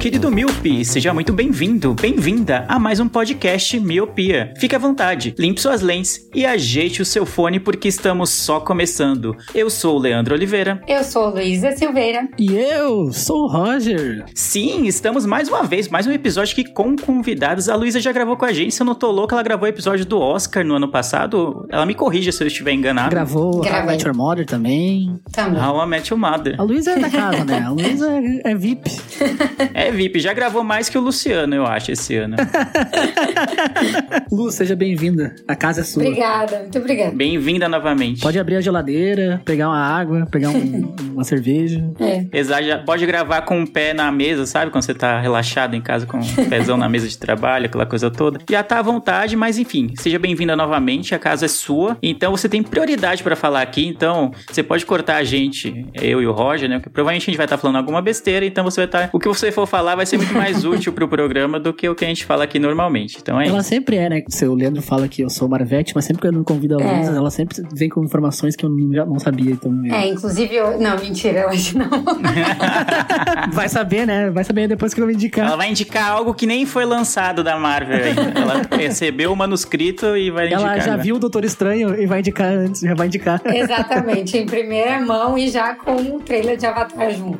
Querido Miopi, seja muito bem-vindo, bem-vinda a mais um podcast Miopia. Fique à vontade, limpe suas lentes e ajeite o seu fone porque estamos só começando. Eu sou o Leandro Oliveira. Eu sou Luísa Silveira. E eu sou o Roger. Sim, estamos mais uma vez, mais um episódio aqui com convidados. A Luísa já gravou com a gente, se eu não tô louco, ela gravou o episódio do Oscar no ano passado. Ela me corrija se eu estiver enganado. Gravou Gravei. a Met Your Mother também. Também. How I Met Your Mother. A Luísa é da casa, né? A Luísa é, é VIP. É VIP, já gravou mais que o Luciano, eu acho, esse ano. Lu, seja bem-vinda. A casa é sua. Obrigada, muito obrigada. Bem-vinda novamente. Pode abrir a geladeira, pegar uma água, pegar um- uma cerveja. É. Exato, já pode gravar com o pé na mesa, sabe? Quando você tá relaxado em casa com o pezão na mesa de trabalho, aquela coisa toda. Já tá à vontade, mas enfim, seja bem-vinda novamente, a casa é sua. Então você tem prioridade pra falar aqui, então você pode cortar a gente, eu e o Roger, né? Porque provavelmente a gente vai estar falando alguma besteira, então você vai estar. O que você for falar vai ser muito mais útil pro programa do que o que a gente fala aqui normalmente. Então é Ela isso. sempre é, né? Se o Leandro fala que eu sou Marvete, mas sempre que eu não convido a É. Ela sempre vem com informações que eu não, já não sabia. Então, É, inclusive eu. Não, mentira, hoje não. vai saber, né? Vai saber depois que eu me indicar. Ela vai indicar algo que nem foi lançado da Marvel ainda. Ela recebeu o manuscrito e vai indicar. Ela já agora. viu o Doutor Estranho e vai indicar antes, já vai indicar. Exatamente, em primeira mão e já com o trailer de Avatar junto.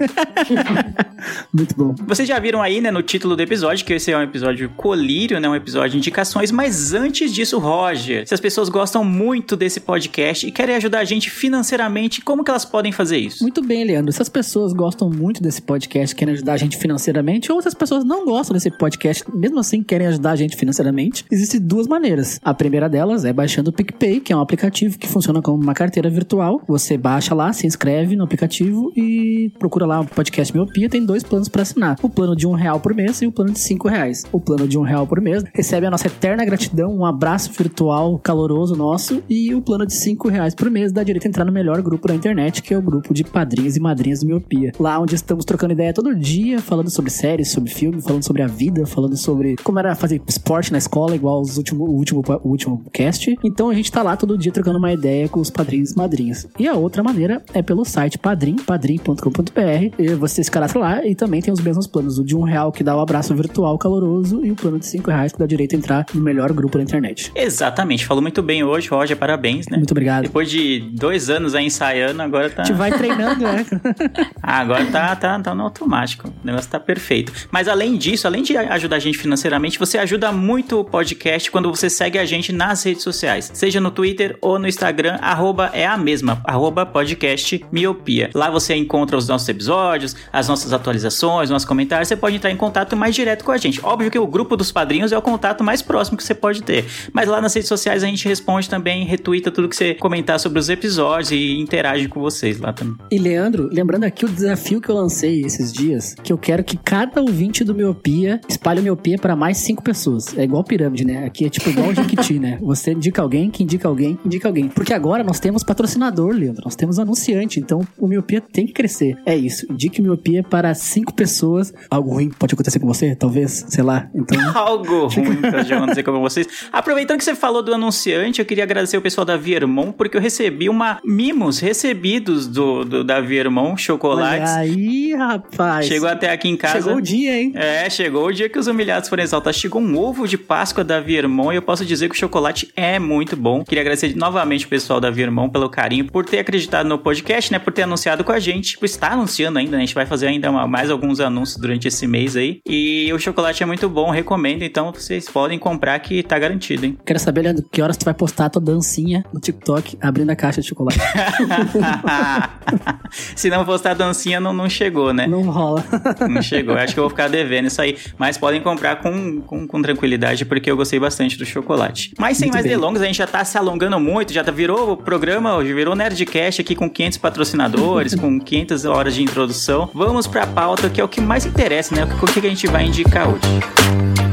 Muito bom. Vocês já viram aí, né, no título do episódio, que esse é um episódio colírio, né, um episódio de indicações, mas antes disso, Roger, se as pessoas gostam muito desse podcast e querem ajudar a gente financeiramente, como que elas podem fazer isso? Muito bem, Leandro. Se as pessoas gostam muito desse podcast, querem ajudar a gente financeiramente, ou se as pessoas não gostam desse podcast, mesmo assim querem ajudar a gente financeiramente, existem duas maneiras. A primeira delas é baixando o PicPay, que é um aplicativo que funciona como uma carteira virtual. Você baixa lá, se inscreve no aplicativo e procura lá o podcast Miopia. Tem dois planos para assinar: o plano de um real por mês e o plano de cinco reais. O plano de um real por mês recebe a nossa eterna gratidão, um abraço virtual caloroso nosso, e o plano de cinco reais por mês dá direito a entrar no melhor grupo da internet, que é o grupo de padrinhos e madrinhas do Miopia. Lá onde estamos trocando ideia todo dia, falando sobre séries, sobre filme, falando sobre a vida, falando sobre como era fazer esporte na escola, igual os último, o, último, o último cast. Então a gente tá lá todo dia trocando uma ideia com os padrinhos e madrinhas. E a outra maneira é pelo site padrim, padrim.com.br. E você se cadastra lá e também tem os mesmos planos. O de um real que dá o abraço virtual caloroso e o plano de cinco reais que dá direito a entrar no melhor grupo da internet. Exatamente, falou muito bem hoje, Roger, parabéns, né? Muito obrigado. Depois de dois anos aí ensaiando, agora tá. A gente vai treinando, né? Ah, agora tá, tá, tá no automático. O negócio tá perfeito. Mas além disso, além de ajudar a gente financeiramente, você ajuda muito o podcast quando você segue a gente nas redes sociais. Seja no Twitter ou no Instagram, arroba é a mesma, arroba podcast miopia. Lá você encontra os nossos episódios, as nossas atualizações, nossos comentários. Você pode entrar em contato mais direto com a gente. Óbvio que o grupo dos padrinhos é o contato mais próximo que você pode ter. Mas lá nas redes sociais a gente responde também, retuita tudo que você comentar sobre os episódios e interage com vocês lá também. E Leandro, lembrando aqui o desafio que eu lancei esses dias, que eu quero que cada ouvinte do Miopia espalhe o Miopia para mais cinco pessoas. É igual pirâmide, né? Aqui é tipo igual o Jequiti, né? Você indica alguém, que indica alguém, indica alguém. Porque agora nós temos patrocinador, Leandro. Nós temos anunciante, então o Miopia tem que crescer. É isso. Indique o Miopia para cinco pessoas. Algo ruim pode acontecer com você, talvez, sei lá. Então, Algo ruim pra já acontecer com vocês. Aproveitando que você falou do anunciante, eu queria agradecer o pessoal da Viermon, porque eu recebi uma mimos recebidos do, do da Viermon, chocolates. olha aí, rapaz. Chegou até aqui em casa. Chegou o dia, hein? É, chegou o dia que os humilhados foram exaltados. Chegou um ovo de Páscoa da Viermon e eu posso dizer que o chocolate é muito bom. Queria agradecer novamente o pessoal da Viermon pelo carinho, por ter acreditado no podcast, né? Por ter anunciado com a gente. Por estar anunciando ainda, né? A gente vai fazer ainda mais alguns anúncios durante esse mês aí. E o chocolate é muito bom, recomendo. Então vocês podem comprar que tá garantido, hein? Quero saber, Leandro, que horas tu vai postar a tua dancinha no TikTok abrindo a caixa de chocolate. Se não postar dancinha, não, não chegou, né? Não rola. Não chegou. Acho que eu vou ficar devendo isso aí. Mas podem comprar com, com, com tranquilidade, porque eu gostei bastante do chocolate. Mas sem Muito mais bem. delongas, a gente já tá se alongando muito, já tá, virou o programa, hoje virou Nerdcast aqui com 500 patrocinadores, com 500 horas de introdução. Vamos pra pauta, que é o que mais interessa, né? O que que a gente vai indicar hoje?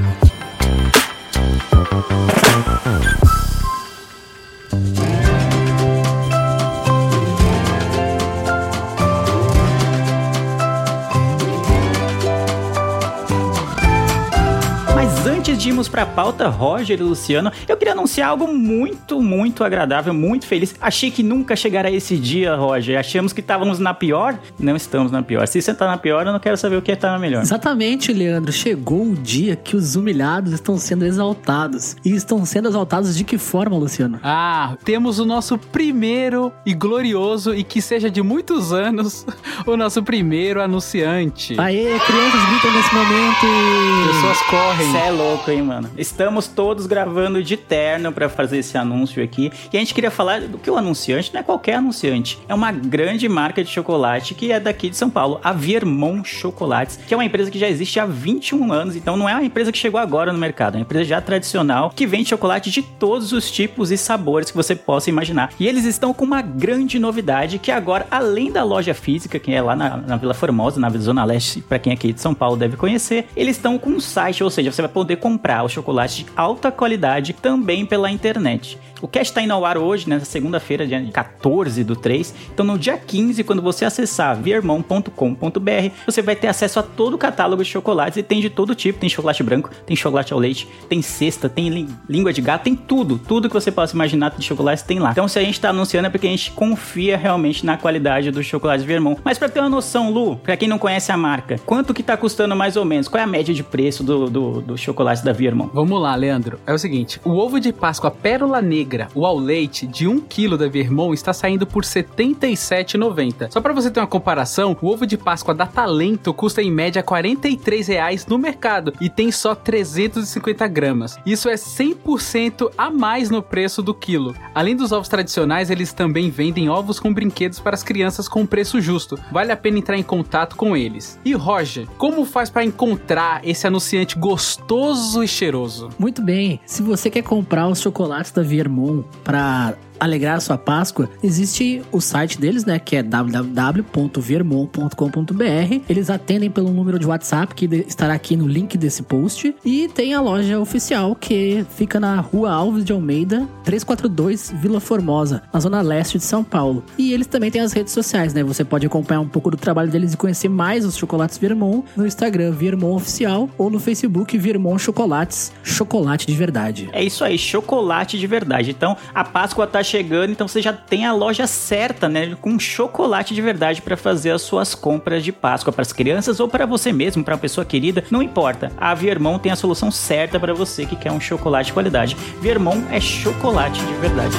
De irmos pra pauta, Roger e Luciano, eu queria anunciar algo muito, muito agradável, muito feliz. Achei que nunca chegaria esse dia, Roger. Achamos que estávamos na pior. Não estamos na pior. Se você tá na pior, eu não quero saber o que é tá na melhor. Exatamente, Leandro. Chegou o dia que os humilhados estão sendo exaltados. E estão sendo exaltados de que forma, Luciano? Ah, temos o nosso primeiro e glorioso e que seja de muitos anos, o nosso primeiro anunciante. Aê, crianças gritam nesse momento. Pessoas correm. Você é louco, hein, mano? Estamos todos gravando de terno pra fazer esse anúncio aqui. E a gente queria falar do que o anunciante não é qualquer anunciante. É uma grande marca de chocolate que é daqui de São Paulo, a Viermont Chocolates, que é uma empresa que já existe há 21 anos. Então não é uma empresa que chegou agora no mercado, é uma empresa já tradicional que vende chocolate de todos os tipos e sabores que você possa imaginar. E eles estão com uma grande novidade que agora, além da loja física, que é lá na, na Vila Formosa, na Zona Leste, pra quem é aqui de São Paulo deve conhecer, eles estão com um site, ou seja, você vai poder comprar o chocolate de alta qualidade também pela internet. O cast está indo ao ar hoje, nessa segunda-feira, dia 14 do 3. Então, no dia 15, quando você acessar viermão.com.br, você vai ter acesso a todo o catálogo de chocolates e tem de todo tipo. Tem chocolate branco, tem chocolate ao leite, tem cesta, tem lí- língua de gato, tem tudo. Tudo que você possa imaginar de chocolate tem lá. Então, se a gente está anunciando é porque a gente confia realmente na qualidade do chocolate Viermont. Mas para ter uma noção, Lu, para quem não conhece a marca, quanto que tá custando mais ou menos? Qual é a média de preço do, do, do chocolate da Viermont? Vamos lá, Leandro. É o seguinte: o ovo de Páscoa Pérola Negra, o ao leite, de 1 kg da Vermont está saindo por R$ 77,90. Só para você ter uma comparação, o ovo de Páscoa da Talento custa em média 43 reais no mercado e tem só 350 gramas. Isso é 100% a mais no preço do quilo. Além dos ovos tradicionais, eles também vendem ovos com brinquedos para as crianças com preço justo. Vale a pena entrar em contato com eles. E Roger, como faz para encontrar esse anunciante gostoso e cheiroso? Muito bem. Se você quer comprar os chocolates da Viermont para alegrar sua Páscoa, existe o site deles, né, que é www.viermont.com.br. Eles atendem pelo número de WhatsApp que estará aqui no link desse post e tem a loja oficial que fica na Rua Alves de Almeida, 342, Vila Formosa, na zona leste de São Paulo. E eles também têm as redes sociais, né? Você pode acompanhar um pouco do trabalho deles e conhecer mais os chocolates Viermont no Instagram Viermont Oficial ou no Facebook Viermont Chocolates, chocolate de verdade. É isso aí, chocolate de verdade. Então, a Páscoa tá chegando, então você já tem a loja certa, né, com chocolate de verdade para fazer as suas compras de Páscoa para as crianças ou para você mesmo, para uma pessoa querida, não importa. A Viermont tem a solução certa para você que quer um chocolate de qualidade. Viermont é chocolate de verdade.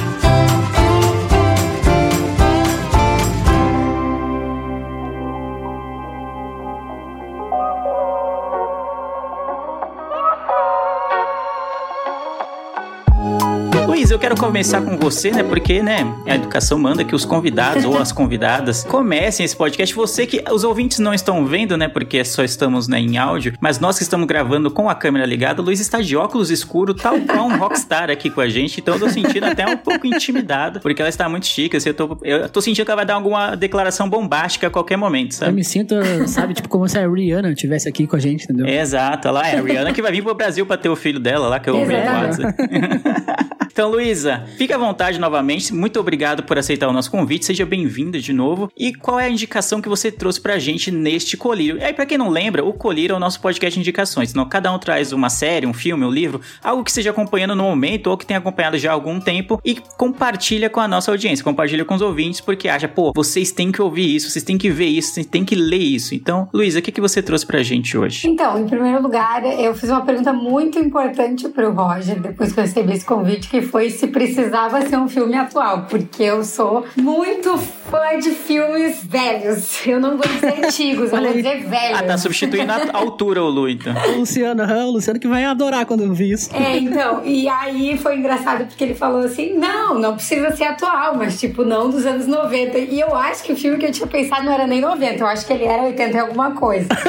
Eu quero começar com você, né? Porque, né, a educação manda que os convidados ou as convidadas comecem esse podcast. Você que os ouvintes não estão vendo, né? Porque só estamos né, em áudio, mas nós que estamos gravando com a câmera ligada, o Luiz está de óculos escuro, tal qual um rockstar aqui com a gente. Então eu tô sentindo até um pouco intimidado, porque ela está muito chique. Assim, eu, tô, eu tô sentindo que ela vai dar alguma declaração bombástica a qualquer momento, Eu sabe? me sinto, sabe, tipo como se a Rihanna estivesse aqui com a gente, entendeu? Exato, ela é a Rihanna que vai vir pro Brasil pra ter o filho dela lá, que eu ouvi no. WhatsApp. Então, Luísa, fica à vontade novamente. Muito obrigado por aceitar o nosso convite. Seja bem-vinda de novo. E qual é a indicação que você trouxe pra gente neste colírio? E aí, pra quem não lembra, o colírio é o nosso podcast de indicações. Então, cada um traz uma série, um filme, um livro, algo que esteja acompanhando no momento ou que tenha acompanhado já há algum tempo e compartilha com a nossa audiência, compartilha com os ouvintes, porque acha, pô, vocês têm que ouvir isso, vocês têm que ver isso, vocês têm que ler isso. Então, Luísa, o que, que você trouxe pra gente hoje? Então, em primeiro lugar, eu fiz uma pergunta muito importante pro Roger depois que eu recebi esse convite, que foi se precisava ser um filme atual, porque eu sou muito fã de filmes velhos. Eu não vou dizer antigos, eu vou dizer velhos. Ah, tá substituindo a altura o Lu, então. O Luciano, o Luciano que vai adorar quando eu vi isso. É, então, e aí foi engraçado porque ele falou assim: não, não precisa ser atual, mas tipo, não dos anos 90. E eu acho que o filme que eu tinha pensado não era nem 90, eu acho que ele era 80 e alguma coisa.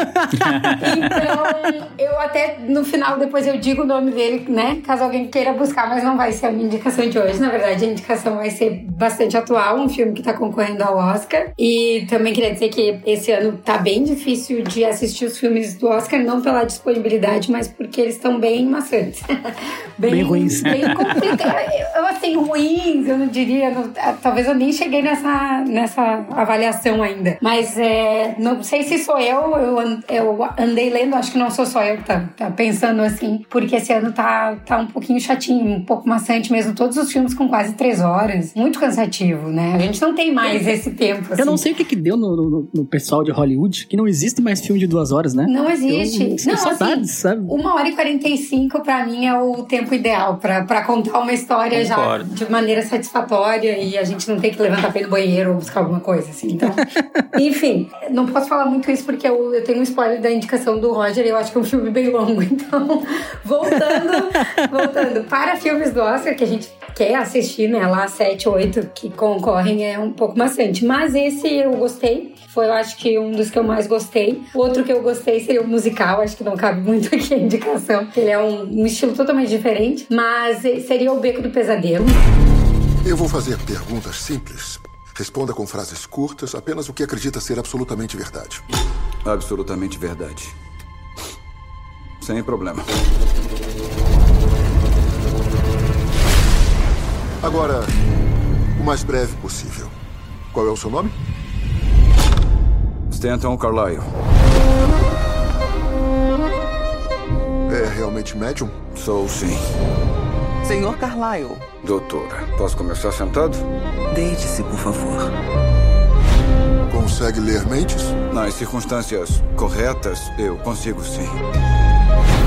então, eu até no final, depois eu digo o nome dele, né? Caso alguém queira buscar, mas não vai ser a minha indicação de hoje. Na verdade, a indicação vai ser bastante atual, um filme que tá concorrendo ao Oscar. E também queria dizer que esse ano tá bem difícil de assistir os filmes do Oscar, não pela disponibilidade, mas porque eles estão bem maçantes. Bem ruins. Bem complicados. Eu, assim, ruins, eu não diria. não- ah, talvez eu nem cheguei nessa, nessa avaliação ainda. Mas é, não sei se sou eu, eu, eu andei lendo, acho que não sou só eu que tá, tá pensando assim, porque esse ano tá, tá um pouquinho chatinho, um pouco maçante mesmo. Todos os filmes com quase três horas. Muito cansativo, né? A gente não tem mais esse tempo. Eu não assim. sei o que que deu no, no- no pessoal de Hollywood, que não existe mais filme de duas horas, né? Não existe. Eu, Não, saudades, assim, sabe? Uma hora e 45 pra mim é o tempo ideal pra pra contar uma história Concordo. já de maneira satisfatória e a gente não tem que levantar pé no banheiro ou buscar alguma coisa assim. Então, enfim, não posso falar muito isso porque eu, eu tenho um spoiler da indicação do Roger e eu acho que é um filme bem longo. Então, voltando, voltando para filmes do Oscar que a gente quer assistir, né? Lá sete, oito que concorrem é um pouco maçante. Mas esse eu gostei. Foi, eu acho que um dos que eu mais gostei. O outro que eu gostei seria o musical. Acho que não cabe muito aqui a indicação. Ele é um, um estilo totalmente diferente. Mas eh, seria o Beco do Pesadelo. Eu vou fazer perguntas simples. Responda com frases curtas, apenas o que acredita ser absolutamente verdade. Absolutamente verdade. Sem problema. Agora, o mais breve possível. Qual é o seu nome? Stanton Carlyle. É realmente médium? Sou sim. Senhor Carlyle, Doutora, posso começar sentado? deite-se, por favor. Consegue ler mentes? Nas circunstâncias corretas, eu consigo sim.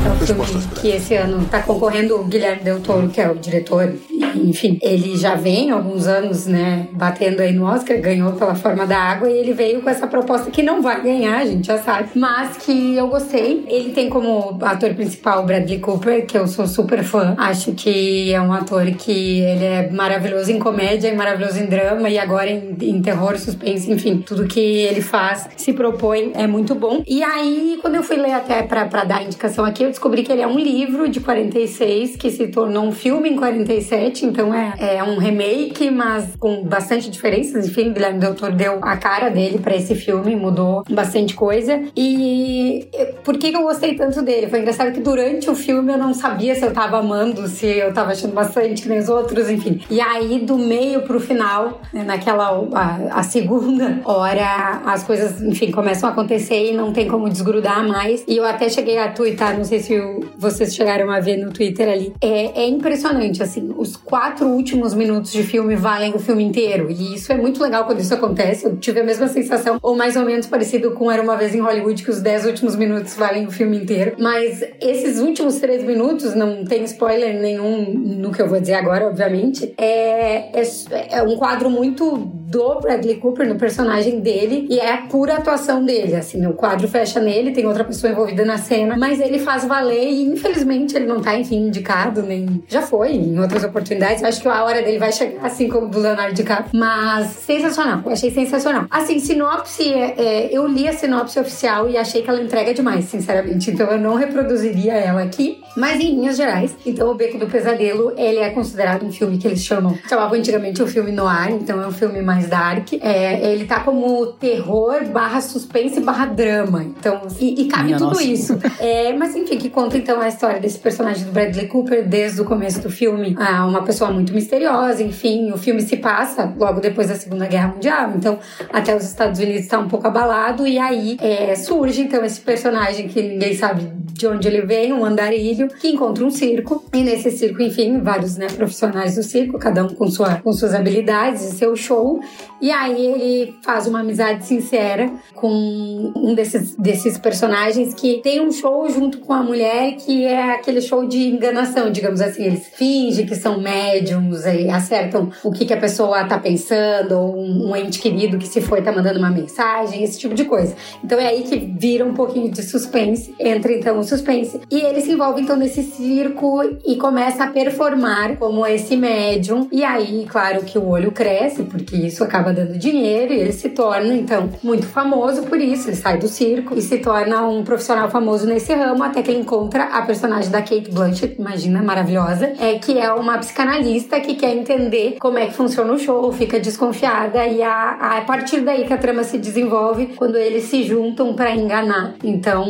É um Respostas filme que esse ano tá concorrendo o Guilherme Del Toro, que é o diretor. E, enfim, ele já vem há alguns anos, né, batendo aí no Oscar, ganhou pela Forma da Água e ele veio com essa proposta que não vai ganhar, a gente já sabe, mas que eu gostei. Ele tem como ator principal o Bradley Cooper, que eu sou super fã. Acho que é um ator que ele é maravilhoso em comédia e maravilhoso em drama e agora em, em terror, suspense, enfim, tudo que ele faz, se propõe, é muito bom. E aí, quando eu fui ler até pra dar a indicação aqui, eu descobri que ele é um livro de 46 que se tornou um filme em 47, então é, é um remake, mas com bastante diferenças. Enfim, Guilherme Del Toro deu a cara dele pra esse filme, mudou bastante coisa. E por que eu gostei tanto dele? Foi engraçado que durante o filme eu não sabia se eu tava amando, se eu tava achando bastante que nem os outros, enfim. E aí, do meio pro final, né, naquela a, a segunda hora, as coisas, enfim, começam a acontecer e não tem como desgrudar mais. E eu até cheguei a twittar, não sei se o- vocês chegaram a ver no Twitter ali. É, é impressionante, assim, os quatro últimos minutos de filme valem o filme inteiro. E isso é muito legal quando isso acontece. Eu tive a mesma sensação, ou mais ou menos parecido com Era Uma Vez em Hollywood, que os dez últimos minutos valem o filme inteiro. Mas esses últimos três minutos, não tem spoiler nenhum no que eu vou dizer agora, obviamente, é, é, é um quadro muito do Bradley Cooper, no personagem dele, e é a pura atuação dele, assim, o quadro fecha nele, tem outra pessoa envolvida na cena, mas ele faz valer e infelizmente ele não tá, enfim, indicado, nem... Já foi em outras oportunidades, acho que a hora dele vai chegar, assim como do Leonardo DiCaprio, mas sensacional, eu achei sensacional. Assim, sinopse, é, é, eu li a sinopse oficial e achei que ela entrega demais, sinceramente, então eu não reproduziria ela aqui, mas em linhas gerais, então o Beco do Pesadelo, ele é considerado um filme que eles chamam, chamavam antigamente o filme noir, então é um filme mais dark, é, ele tá como terror barra suspense barra drama, então, e, e cabe Minha tudo nossa. isso. É, mas enfim, que conta então a história desse personagem do Bradley Cooper desde o começo do filme. Ah, uma pessoa muito misteriosa, enfim. O filme se passa logo depois da Segunda Guerra Mundial, então até os Estados Unidos está um pouco abalado. E aí é, surge então esse personagem que ninguém sabe de onde ele vem, um andarilho, que encontra um circo. E nesse circo, enfim, vários né, profissionais do circo, cada um com, sua, com suas habilidades e seu show. E aí ele faz uma amizade sincera com um desses, desses personagens que tem um show junto com a mulher que é aquele show de enganação, digamos assim. Eles fingem que são médiums e acertam o que, que a pessoa tá pensando, ou um, um ente querido que se foi tá mandando uma mensagem, esse tipo de coisa. Então é aí que vira um pouquinho de suspense, entra então o suspense. E ele se envolve então nesse circo e começa a performar como esse médium. E aí, claro que o olho cresce, porque isso acaba dando dinheiro e ele se torna então muito famoso por isso. Ele sai do circo e se torna um profissional famoso nesse ramo até que ele encontra a personagem da Kate Blanchett, imagina, maravilhosa, é que é uma psicanalista que quer entender como é que funciona o show, fica desconfiada e a, a partir daí que a trama se desenvolve quando eles se juntam para enganar. Então,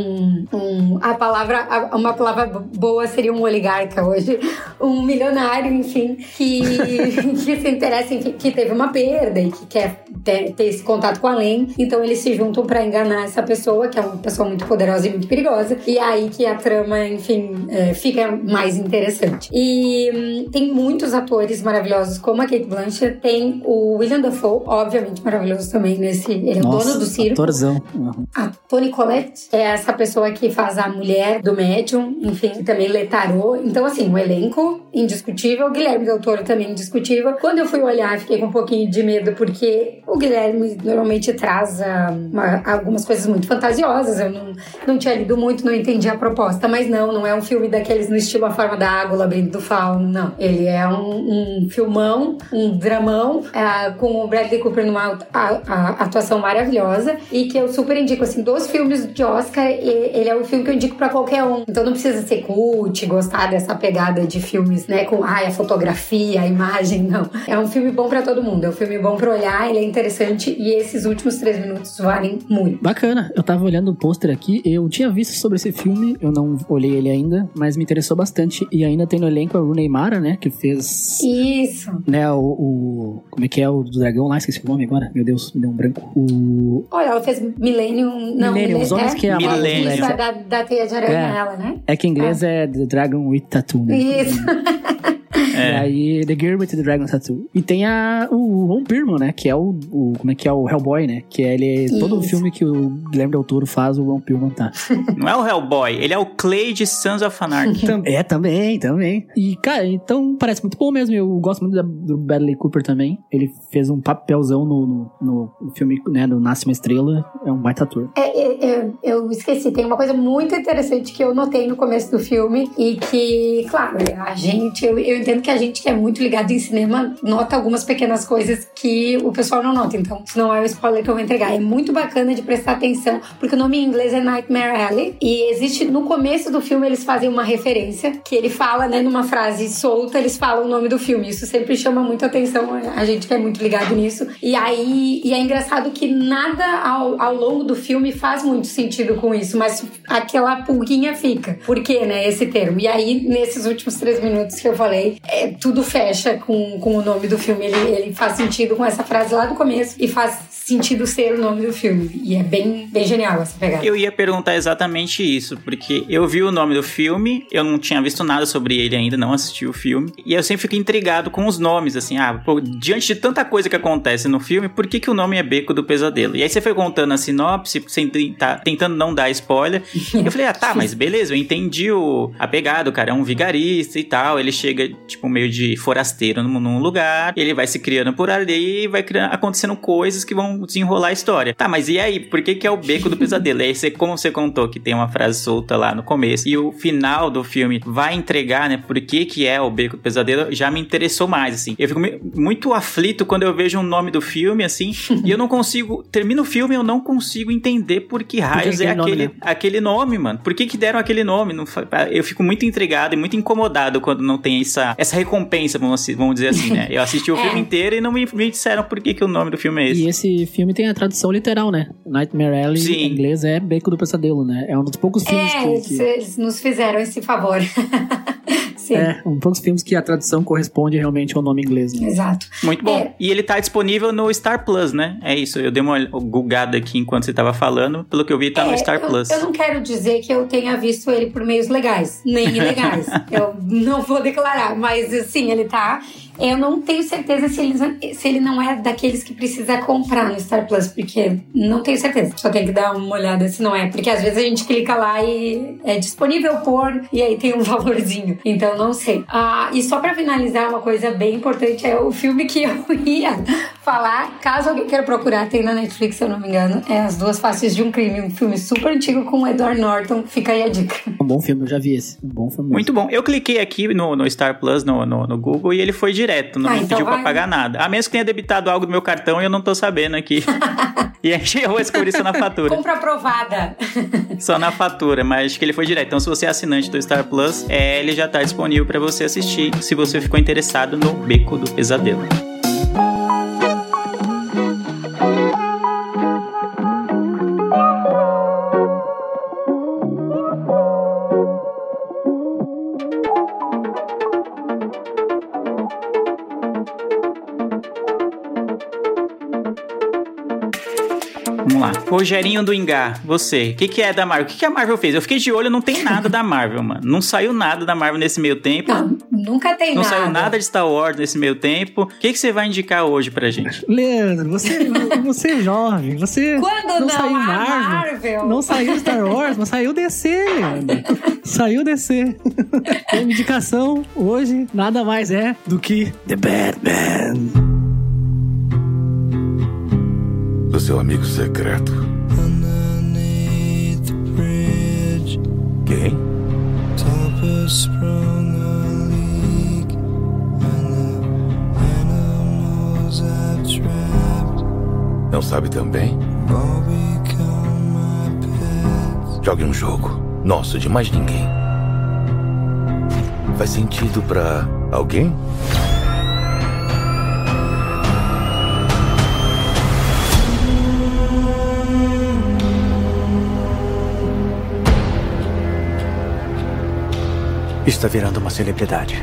um, a palavra, uma palavra boa seria um oligarca hoje, um milionário, enfim, que, que se interessa, enfim, que teve uma perda e que quer ter, ter esse contato com além. Então eles se juntam para enganar essa pessoa, que é uma pessoa muito poderosa e muito perigosa. E é aí que a trama, enfim, é, fica mais interessante. E hum, tem muitos atores maravilhosos, como a Kate Blanchett, tem o William Dafoe, obviamente maravilhoso também nesse. Ele é o dono do circo. Atorzão. Uhum. A Toni Collette é essa pessoa que faz a mulher do médium, enfim, também lê tarô. Então, assim, o elenco indiscutível, Guilherme Del Toro também indiscutível. Quando eu fui olhar, fiquei com um pouquinho de medo, porque o Guilherme normalmente traz uh, uma, algumas coisas muito fantasiosas. Eu não, não tinha lido muito, não entendi a proposta, mas não, não é um filme daqueles no estilo A Forma da Água, o Labirinto do Fauno, não. Ele é um, um filmão, um dramão, uh, com o Bradley Cooper numa a, a, atuação maravilhosa e que eu super indico, assim, dos filmes de Oscar, ele é um filme que eu indico para qualquer um. Então não precisa ser cult, gostar dessa pegada de filmes, né, com ai, a fotografia, a imagem, não. É um filme bom para todo mundo, é um filme bom para olhar, ele é interessante e esses últimos três minutos valem muito. Bacana, eu tava olhando o pôster aqui, eu tinha visto sobre esse filme, eu não olhei ele ainda, mas me interessou bastante. E ainda tem no elenco a Rooney Mara, né, que fez... Isso! Né, o, o... Como é que é o do dragão lá? Esqueci o nome agora. Meu Deus, me deu um branco. O... Olha, ela fez Millennium... Não, Millennium, os homens é, que Millennium. Isso, a da, da teia de aranha, É. ela, né? É que em inglês é The Dragon with Tattoo, né? Isso. E aí, The Girl with the Dragon Tattoo. E tem a, o Ron Perlman, né? Que é o, o- Como é que é? O Hellboy, né? Que é ele. Todo Isso. filme que o Guilherme Del Toro faz, o Ron Perlman tá. Não é o Hellboy, ele é o Clay de Sons of Anarchy. É, também, também. E, cara, então parece muito bom mesmo. Eu gosto muito da- do Bradley Cooper também. Ele fez um papelzão no, no, no- no filme, né? Do Nasce uma Estrela. É um baita ator. É, é, é, eu esqueci, tem uma coisa muito interessante que eu notei no começo do filme e que, claro, a gente, eu, eu entendo que a gente que é muito ligado em cinema nota algumas pequenas coisas que o pessoal não nota, então isso não é o spoiler que eu vou entregar. É muito bacana de prestar atenção, porque o nome em inglês é Nightmare Alley e existe, no começo do filme eles fazem uma referência que ele fala, né, numa frase solta, eles falam o nome do filme. Isso sempre chama muito atenção, a gente que é muito ligado nisso. E aí, e é engraçado que nada ao, ao longo do filme faz muito sentido com isso, mas aquela pulguinha fica. Por quê, né, esse termo? E aí, nesses últimos três minutos que eu falei, é, tudo fecha com, com o nome do filme. Ele, ele faz sentido com essa frase lá do começo e faz sentido ser o nome do filme. E é bem, bem genial essa pegada. Eu ia perguntar exatamente isso, porque eu vi o nome do filme, eu não tinha visto nada sobre ele ainda, não assisti o filme, e eu sempre fico intrigado com os nomes, assim, ah, pô, diante de tanta coisa que acontece no filme, por que, que o nome é Beco do Pesadelo? E aí você foi contando a sinopse, sem tentar, tentando não dar spoiler, eu falei, ah, tá, mas beleza, eu entendi o, a pegada, o cara é um vigarista e tal, ele chega, tipo, meio de forasteiro num, num lugar, ele vai se criando por ali e vai criando, acontecendo coisas que vão desenrolar a história. Tá, mas e aí, por que que é o Beco do Pesadelo? E aí, você, como você contou que tem uma frase solta lá no começo, e o final do filme vai entregar, né, por que que é o Beco do Pesadelo, já me interessou mais, assim. Eu fico muito aflito quando eu vejo o nome do filme, assim, e eu não consigo, termina o filme, eu não consigo entender por que raios é aquele nome, né? aquele nome, mano. Por que que deram aquele nome? Eu fico muito intrigado e muito incomodado quando não tem essa, essa recompensa, vamos, vamos dizer assim, né? Eu assisti o É. filme inteiro e não me, me disseram por que que o nome do filme é esse. E esse filme tem a tradução literal, né? Nightmare Alley Sim. em inglês é Beco do Pesadelo, né? É um dos poucos filmes É, que. eles, que- eles nos fizeram esse favor. Se Sim. É, um poucos filmes que a tradução corresponde realmente ao nome inglês. Né? Exato. Muito bom. É. E ele tá disponível no Star Plus, né? É isso. Eu dei uma gulgada aqui enquanto você tava falando. Pelo que eu vi, tá no É, Star eu, Plus. eu não quero dizer que eu tenha visto ele por meios legais, nem ilegais. eu não vou declarar, mas sim, ele tá. Eu não tenho certeza se ele, se ele não é daqueles que precisa comprar no Star Plus, porque não tenho certeza. Só tem que dar uma olhada se não é. Porque às vezes a gente clica lá e é disponível por, e aí tem um valorzinho. Então não sei. Ah, e só pra finalizar, uma coisa bem importante é o filme que eu ia falar. Caso alguém queira procurar, tem na Netflix, se eu não me engano. É As Duas Faces de um Crime, um filme super antigo com o Edward Norton. Fica aí a dica. Um bom filme, eu já vi esse. Um bom filme. mesmo. Muito bom. Eu cliquei aqui no, no Star Plus, no, no, no Google, e ele foi direto. Não Ah, me então pediu pra vai. pagar nada. A menos que tenha debitado algo do meu cartão e eu não tô sabendo aqui. e aí eu vou descobrir isso na fatura. Compra aprovada. Só na fatura, mas acho que ele foi direto. Então, se você é assinante do Star Plus, é, ele já tá disponível pra você assistir se você ficou interessado no Beco do Pesadelo. Rogerinho do Ingá, você, o que, que é da Marvel? O que, que a Marvel fez? Eu fiquei de olho, não tem nada da Marvel, mano. Não saiu nada da Marvel nesse meio tempo. Não, nunca tem Não nada. saiu nada de Star Wars nesse meio tempo. O que, que você vai indicar hoje pra gente? Leandro, você, você é jovem, você Quando não, não saiu Marvel, Marvel. não saiu Star Wars, mas saiu DC, Leandro. Saiu DC. A indicação hoje nada mais é do que The Batman. Do seu amigo secreto. Quem? Não sabe também? Jogue um jogo. Nosso, de mais ninguém. Faz sentido pra alguém? Está virando uma celebridade.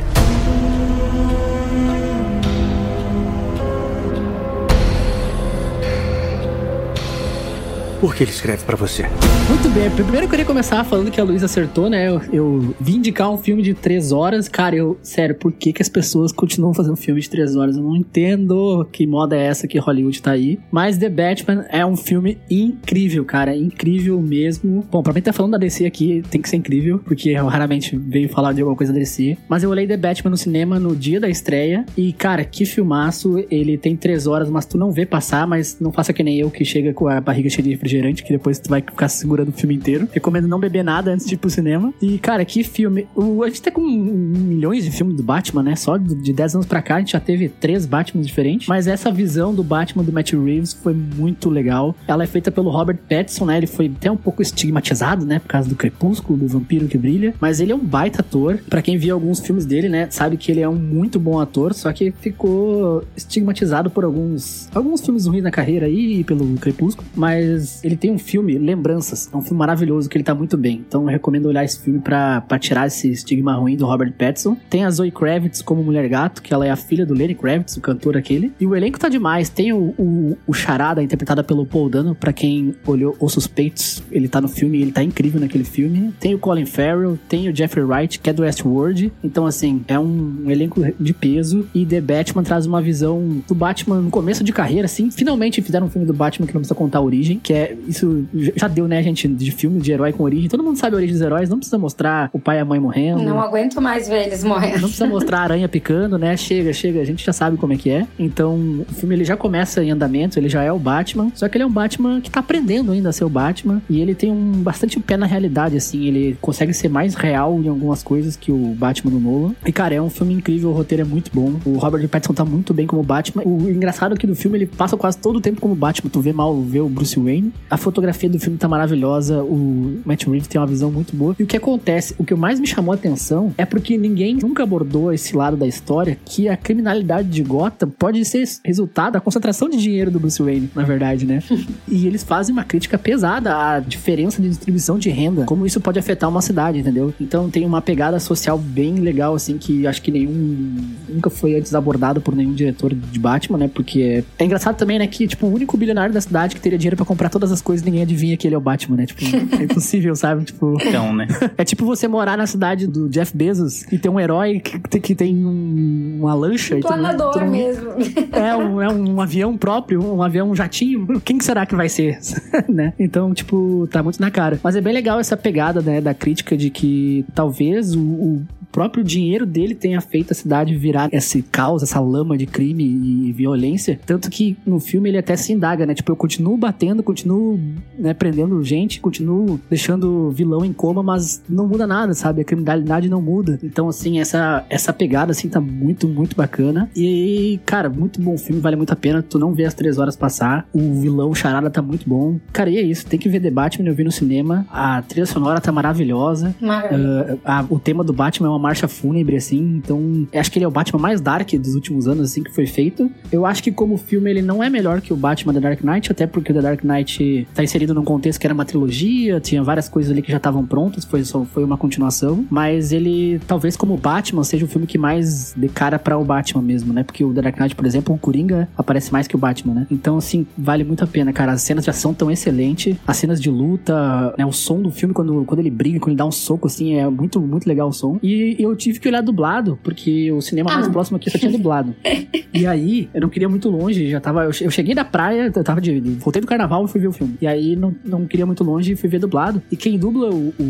Por que ele escreve pra você? Muito bem, primeiro eu queria começar falando que a Luísa acertou, né? Eu, eu vim indicar um filme de três horas. Cara, eu, sério, por que, que as pessoas continuam fazendo filme de três horas? Eu não entendo que moda é essa que Hollywood tá aí. Mas The Batman é um filme incrível, cara. Incrível mesmo. Bom, pra mim tá falando da DC aqui, tem que ser incrível, porque eu raramente venho falar de alguma coisa da DC. Mas eu olhei The Batman no cinema no dia da estreia. E, cara, que filmaço. Ele tem três horas, mas tu não vê passar, mas não faça que nem eu que chega com a barriga cheia de refrigerante, que depois tu vai ficar segurando o filme inteiro. Recomendo não beber nada antes de ir pro cinema. E, cara, que filme. O, a gente tá com milhões de filmes do Batman, né? Só de de 10 anos pra cá a gente já teve três Batmans diferentes. Mas essa visão do Batman do Matt Reeves foi muito legal. Ela é feita pelo Robert Pattinson, né? Ele foi até um pouco estigmatizado, né? Por causa do Crepúsculo, do Vampiro que Brilha. Mas ele é um baita ator. Pra quem viu alguns filmes dele, né? Sabe que ele é um muito bom ator. Só que ficou estigmatizado por alguns, alguns filmes ruins na carreira aí, pelo Crepúsculo. Mas ele tem um filme, Lembranças. É um filme maravilhoso que ele tá muito bem. Então eu recomendo olhar esse filme pra, pra tirar esse estigma ruim do Robert Pattinson. Tem a Zoe Kravitz como Mulher Gato, que ela é a filha do Lenny Kravitz, o cantor aquele. E o elenco tá demais. Tem o, o, o Charada, interpretada pelo Paul Dano. Pra quem olhou Os Suspeitos, ele tá no filme ele tá incrível naquele filme. Tem o Colin Farrell, tem o Jeffrey Wright, que é do Westworld. Então, assim, é um elenco de peso. E The Batman traz uma visão do Batman no começo de carreira, assim. Finalmente fizeram um filme do Batman que não precisa contar a origem, que é isso já deu, né, gente, de filme de herói com origem. Todo mundo sabe a origem dos heróis, não precisa mostrar o pai e a mãe morrendo. Não aguento mais ver eles morrendo. Não precisa mostrar a aranha picando, né? Chega, chega, a gente já sabe como é que é. Então, o filme ele já começa em andamento, ele já é o Batman, só que ele é um Batman que tá aprendendo ainda a ser o Batman e ele tem um bastante pé na realidade assim, ele consegue ser mais real em algumas coisas que o Batman do Nolan. E cara, é um filme incrível, o roteiro é muito bom. O Robert Pattinson tá muito bem como Batman. O engraçado é que no filme ele passa quase todo o tempo como Batman, tu vê mal vê o Bruce Wayne A fotografia do filme tá maravilhosa, o Matt Reeves tem uma visão muito boa. E o que acontece, o que mais me chamou a atenção é porque ninguém nunca abordou esse lado da história que a criminalidade de Gotham pode ser resultado da concentração de dinheiro do Bruce Wayne, na verdade, né? e eles fazem uma crítica pesada à diferença de distribuição de renda, como isso pode afetar uma cidade, entendeu? Então tem uma pegada social bem legal, assim, que acho que nenhum nunca foi antes abordado por nenhum diretor de Batman, né? Porque é engraçado também, né, que tipo o único bilionário da cidade que teria dinheiro para comprar todas as coisas, ninguém adivinha que ele é o Batman, né? Tipo, é impossível, sabe? Tipo, Então, né? é tipo você morar na cidade do Jeff Bezos e ter um herói que, tem- que tem um- uma lancha e todo mundo- Planador todo mundo- mesmo. é um, é um avião próprio, um avião um jatinho. Quem que será que vai ser? né? Então, tipo, tá muito na cara. Mas é bem legal essa pegada, né, da crítica de que talvez o, o próprio dinheiro dele tenha feito a cidade virar esse caos, essa lama de crime e violência. Tanto que no filme ele até se indaga, né? Tipo, eu continuo batendo, continuo né, prendendo gente, continuo deixando vilão em coma, mas não muda nada, sabe? A criminalidade não muda. Então, assim, essa, essa pegada, assim, tá muito, muito bacana. E, cara, muito bom filme, vale muito a pena. Tu não vê as três horas passar. O vilão, Charada, tá muito bom. Cara, e é isso. Tem que ver The Batman, eu vi no cinema. A trilha sonora tá maravilhosa. Maravilha. Ah, a- o tema do Batman é uma marcha fúnebre, assim. Então, acho que ele é o Batman mais dark dos últimos anos, assim, que foi feito. Eu acho que como filme ele não é melhor que o Batman The Dark Knight, até porque o The Dark Knight tá inserido num contexto que era uma trilogia, tinha várias coisas ali que já estavam prontas, foi, só, foi uma continuação. Mas ele, talvez como Batman, seja o filme que mais dê cara pra o Batman mesmo, né? Porque o The Dark Knight, por exemplo, o Coringa aparece mais que o Batman, né? Então, assim, vale muito a pena, cara. As cenas de ação tão excelentes, as cenas de luta, né? O som do filme, quando, quando ele briga, quando ele dá um soco, assim, é muito, muito legal o som. E eu tive que olhar dublado, porque o cinema mais Ah. próximo aqui só tinha dublado. E aí, eu não queria muito longe, já tava. Eu che- eu cheguei da praia, eu tava de. de- Voltei do carnaval e fui ver o filme. E aí não, não queria muito longe e fui ver dublado. E quem dubla o, o,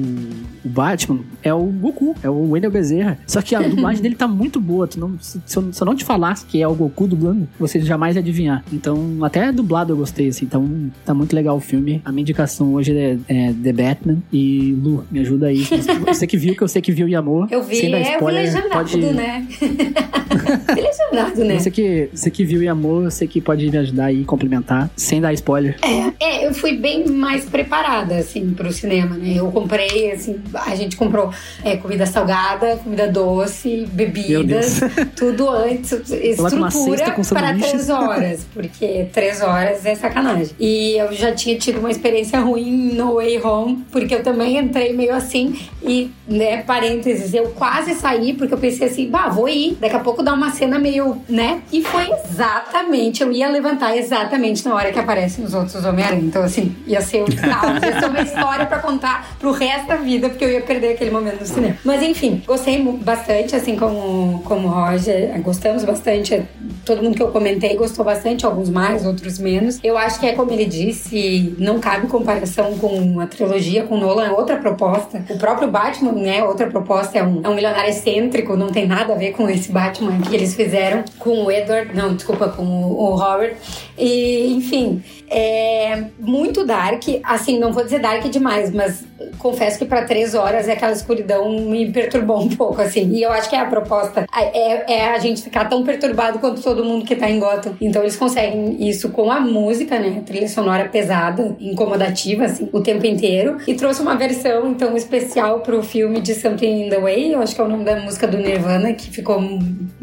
o Batman é o Goku, é o Wendell Bezerra. Só que a dublagem dele tá muito boa. Tu não, se, se eu, se eu não te falasse que é o Goku dublando, você jamais ia adivinhar. Então, até dublado eu gostei, assim. Então, tá muito legal o filme. A minha indicação hoje é, é The Batman. E Lu, me ajuda aí. Você que viu, que eu sei que viu e amou. Eu vi, Sem dar é, spoiler, legendado, pode... né? legendado, né? Você que, você que viu e amou, você que pode me ajudar aí, complementar, sem dar spoiler. É, eu fui bem mais preparada, assim, pro cinema, né? Eu comprei, assim, a gente comprou é, comida salgada, comida doce, bebidas, tudo antes, estrutura para três horas, porque três horas é sacanagem. E eu já tinha tido uma experiência ruim no Way Home, porque eu também entrei meio assim, e, né, parênteses, eu quase saí, porque eu pensei assim, bah, vou ir, daqui a pouco dá uma cena meio, né? E foi exatamente, eu ia levantar exatamente na hora que aparecem os outros Homem-Aranha. Então, assim, ia ser um caos, ia ser uma história pra contar pro resto da vida, porque eu ia perder aquele momento no cinema. Mas, enfim, gostei bastante, assim como, como o Roger, gostamos bastante. Todo mundo que eu comentei gostou bastante, alguns mais, outros menos. Eu acho que é como ele disse, não cabe comparação com a trilogia, com Nolan, é outra proposta. O próprio Batman, né, outra proposta, é um, é um milionário excêntrico, não tem nada a ver com esse Batman que eles fizeram com o Edward, não, desculpa, com o, o Howard. E, enfim, é muito dark, assim, não vou dizer dark demais, mas confesso que para três horas aquela escuridão me perturbou um pouco, assim. E eu acho que é a proposta, é, é a gente ficar tão perturbado quanto todo mundo que tá em Gotham. Então eles conseguem isso com a música, né? A trilha sonora pesada, incomodativa, assim, o tempo inteiro. E trouxe uma versão, então, especial pro filme de Something in the Way, acho que é o nome da música do Nirvana, que ficou